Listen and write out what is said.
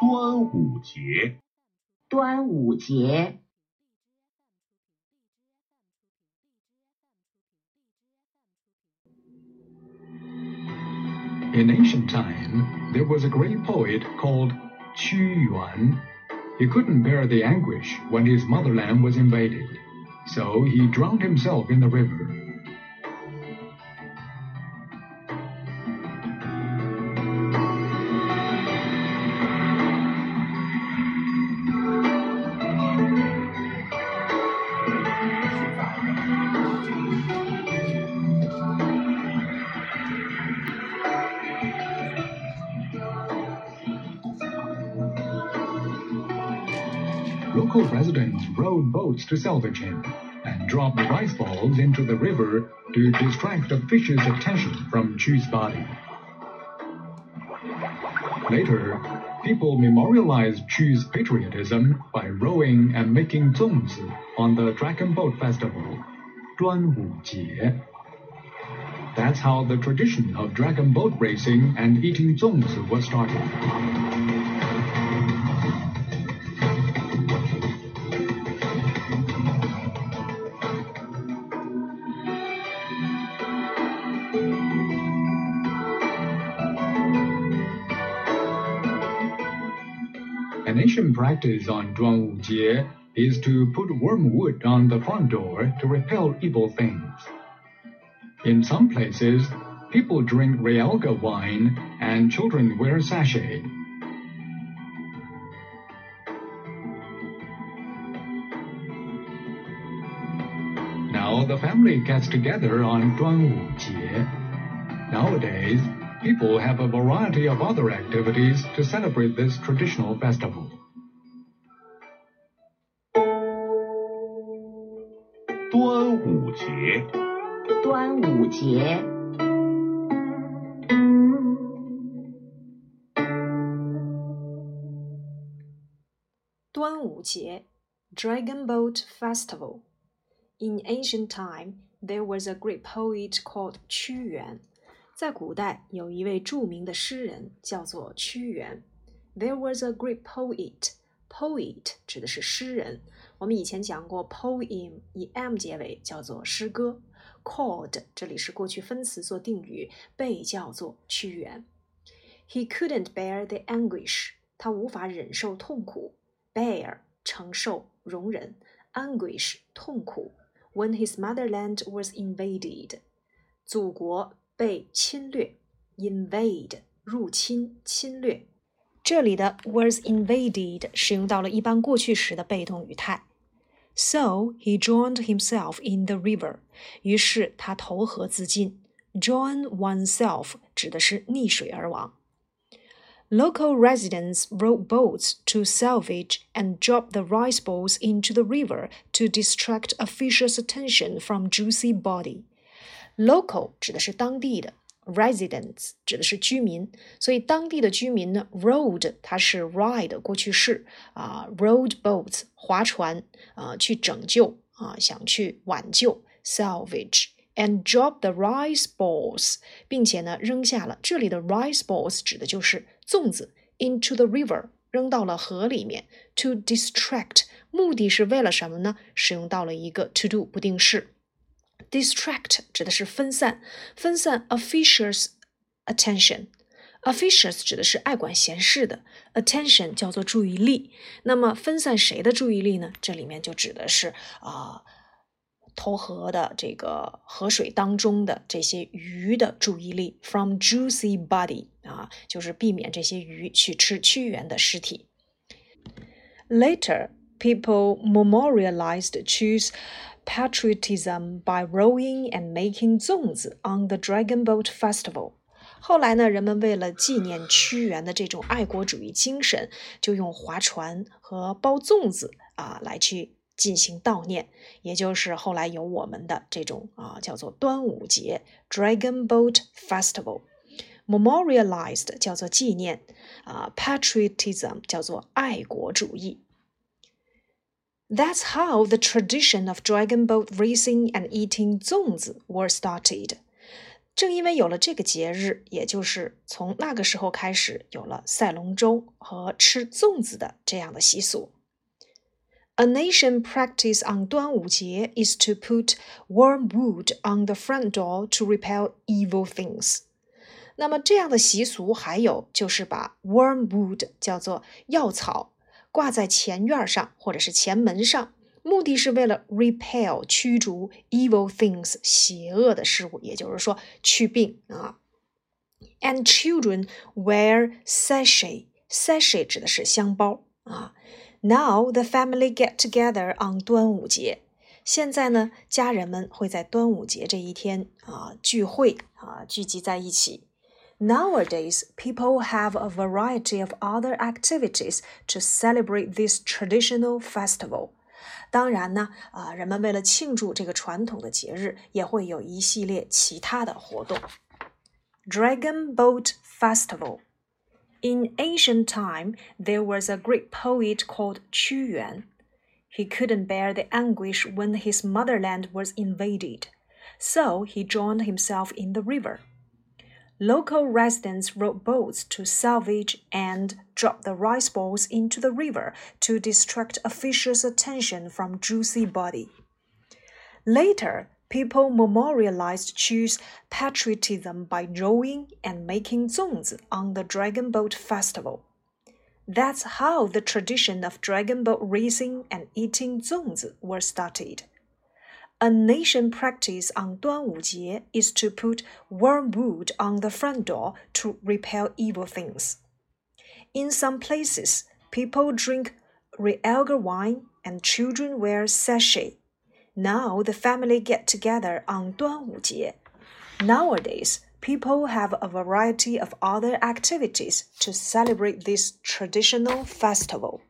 端午节，端午节。In ancient time, there was a great poet called Qu Yuan. He couldn't bear the anguish when his motherland was invaded, so he drowned himself in the river. local residents rowed boats to salvage him and dropped rice balls into the river to distract the fish's attention from Qu's body. Later, people memorialized Qu's patriotism by rowing and making zongzi on the Dragon Boat Festival, Jie. That's how the tradition of dragon boat racing and eating zongzi was started. An ancient practice on Duanwujie is to put wormwood on the front door to repel evil things. In some places, people drink Realgar wine and children wear sachet. Now the family gets together on Duanwujie. Nowadays, people have a variety of other activities to celebrate this traditional festival. Duan Wu Jie. Dragon Boat Festival. In ancient time, there was a great poet called Qu Yuan 在古代，有一位著名的诗人叫做屈原。There was a great poet. Poet 指的是诗人。我们以前讲过，poem 以 m 结尾，叫做诗歌。Called 这里是过去分词做定语，被叫做屈原。He couldn't bear the anguish. 他无法忍受痛苦。Bear 承受、容忍。Anguish 痛苦。When his motherland was invaded. 祖国被侵略，invade 入侵、侵略。这里的 was invaded 使用到了一般过去时的被动语态。So he drowned himself in the river. 于是他投河自尽。Drown oneself 指的是溺水而亡。Local residents rowed boats to salvage and drop the rice balls into the river to distract officials' attention from Juicy body. Local 指的是当地的，residents 指的是居民，所以当地的居民呢，rowed 它是 ride 过去式啊，rowed boats 划船啊，去拯救啊，想去挽救 salvage。And drop the rice balls，并且呢，扔下了这里的 rice balls 指的就是粽子 into the river，扔到了河里面。To distract，目的是为了什么呢？使用到了一个 to do 不定式。Distract 指的是分散，分散 officials attention。officials 指的是爱管闲事的，attention 叫做注意力。那么分散谁的注意力呢？这里面就指的是啊、呃，投河的这个河水当中的这些鱼的注意力，from juicy body 啊，就是避免这些鱼去吃屈原的尸体。Later, people memorialized Qu's patriotism by rowing and making zongzi on the Dragon Boat Festival. 后来呢，人们为了纪念屈原的这种爱国主义精神，就用划船和包粽子啊来去进行悼念，也就是后来有我们的这种啊叫做端午节 （Dragon Boat Festival）。Memorialized 叫做纪念啊，patriotism 叫做爱国主义。That's how the tradition of dragon boat racing and eating 粽子 were started. 正因为有了这个节日，也就是从那个时候开始，有了赛龙舟和吃粽子的这样的习俗。A nation practice on 端午节 is to put wormwood on the front door to repel evil things. 那么这样的习俗还有就是把 wormwood 叫做药草 挂在前院上或者是前门上，目的是为了 repel 驱逐 evil things 邪恶的事物，也就是说去病啊。And children wear sachet. Sachet 指的是香包啊。Now the family get together on 端午节。现在呢，家人们会在端午节这一天啊聚会啊聚集在一起。Nowadays, people have a variety of other activities to celebrate this traditional festival. 当然呢，啊，人们为了庆祝这个传统的节日，也会有一系列其他的活动。Dragon Boat Festival. In ancient time, there was a great poet called Qu Yuan. He couldn't bear the anguish when his motherland was invaded, so he drowned himself in the river. Local residents rowed boats to salvage and drop the rice balls into the river to distract officials' attention from Juicy body. Later, people memorialized Qu's patriotism by rowing and making zongzi on the Dragon Boat Festival. That's how the tradition of dragon boat racing and eating zongzi were started. A nation practice on Duan Wu Jie is to put wormwood on the front door to repel evil things. In some places, people drink realgar wine and children wear sachet. Now the family get together on Duan Wu Jie. Nowadays, people have a variety of other activities to celebrate this traditional festival.